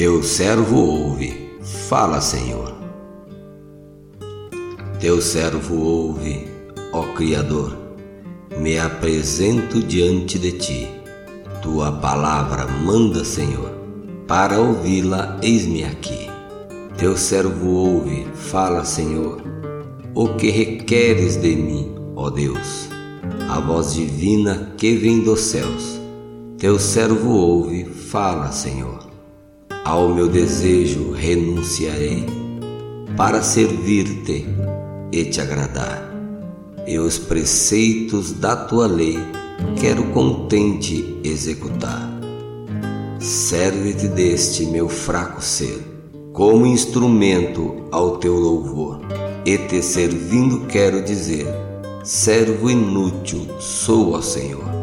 Teu servo ouve, fala, Senhor. Teu servo ouve, ó Criador, me apresento diante de ti. Tua palavra manda, Senhor, para ouvi-la, eis-me aqui. Teu servo ouve, fala, Senhor, o que requeres de mim, ó Deus. A voz divina que vem dos céus, teu servo ouve, fala, Senhor. Ao meu desejo renunciarei para servir-te e te agradar. E os preceitos da tua lei quero contente executar. Serve-te deste meu fraco ser, como instrumento ao teu louvor, e te servindo quero dizer: servo inútil sou ao Senhor.